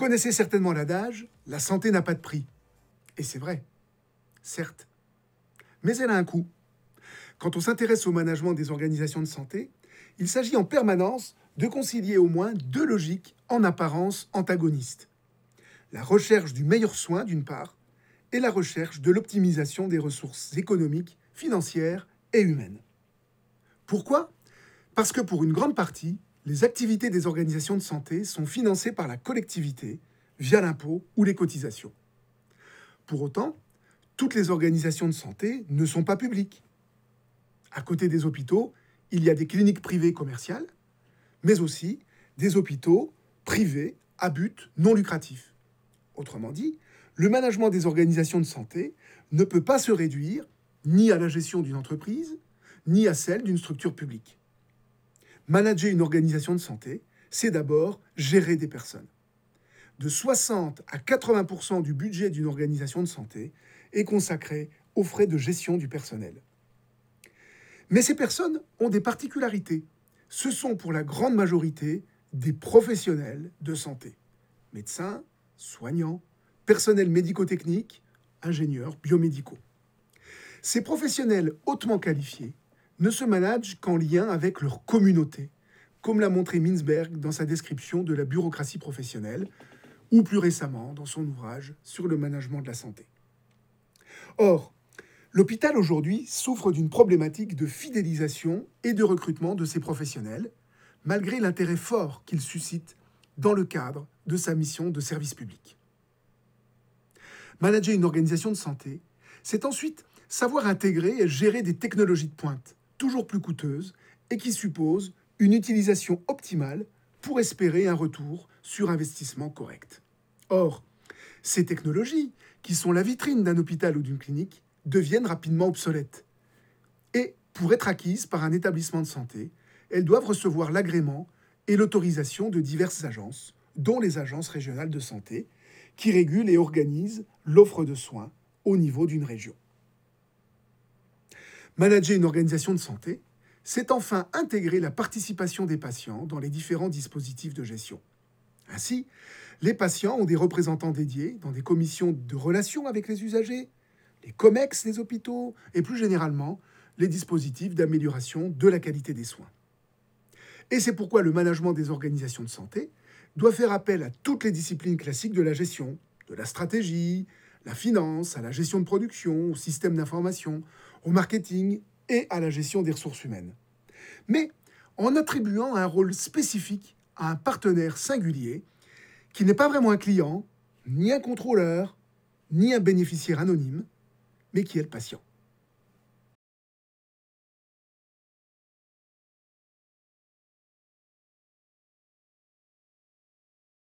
connaissez certainement l'adage, la santé n'a pas de prix. Et c'est vrai, certes. Mais elle a un coût. Quand on s'intéresse au management des organisations de santé, il s'agit en permanence de concilier au moins deux logiques en apparence antagonistes. La recherche du meilleur soin d'une part, et la recherche de l'optimisation des ressources économiques, financières et humaines. Pourquoi? Parce que pour une grande partie, les activités des organisations de santé sont financées par la collectivité via l'impôt ou les cotisations. Pour autant, toutes les organisations de santé ne sont pas publiques. À côté des hôpitaux, il y a des cliniques privées commerciales, mais aussi des hôpitaux privés à but non lucratif. Autrement dit, le management des organisations de santé ne peut pas se réduire ni à la gestion d'une entreprise, ni à celle d'une structure publique. Manager une organisation de santé, c'est d'abord gérer des personnes. De 60 à 80% du budget d'une organisation de santé est consacré aux frais de gestion du personnel. Mais ces personnes ont des particularités. Ce sont pour la grande majorité des professionnels de santé. Médecins, soignants, personnels médico-techniques, ingénieurs, biomédicaux. Ces professionnels hautement qualifiés ne se managent qu'en lien avec leur communauté, comme l'a montré Minsberg dans sa description de la bureaucratie professionnelle, ou plus récemment dans son ouvrage sur le management de la santé. Or, L'hôpital aujourd'hui souffre d'une problématique de fidélisation et de recrutement de ses professionnels, malgré l'intérêt fort qu'il suscite dans le cadre de sa mission de service public. Manager une organisation de santé, c'est ensuite savoir intégrer et gérer des technologies de pointe, toujours plus coûteuses, et qui supposent une utilisation optimale pour espérer un retour sur investissement correct. Or, ces technologies, qui sont la vitrine d'un hôpital ou d'une clinique, deviennent rapidement obsolètes. Et pour être acquises par un établissement de santé, elles doivent recevoir l'agrément et l'autorisation de diverses agences, dont les agences régionales de santé, qui régulent et organisent l'offre de soins au niveau d'une région. Manager une organisation de santé, c'est enfin intégrer la participation des patients dans les différents dispositifs de gestion. Ainsi, les patients ont des représentants dédiés dans des commissions de relations avec les usagers, les COMEX des hôpitaux et plus généralement les dispositifs d'amélioration de la qualité des soins. Et c'est pourquoi le management des organisations de santé doit faire appel à toutes les disciplines classiques de la gestion, de la stratégie, la finance, à la gestion de production, au système d'information, au marketing et à la gestion des ressources humaines. Mais en attribuant un rôle spécifique à un partenaire singulier qui n'est pas vraiment un client, ni un contrôleur, ni un bénéficiaire anonyme, mais qui est le patient.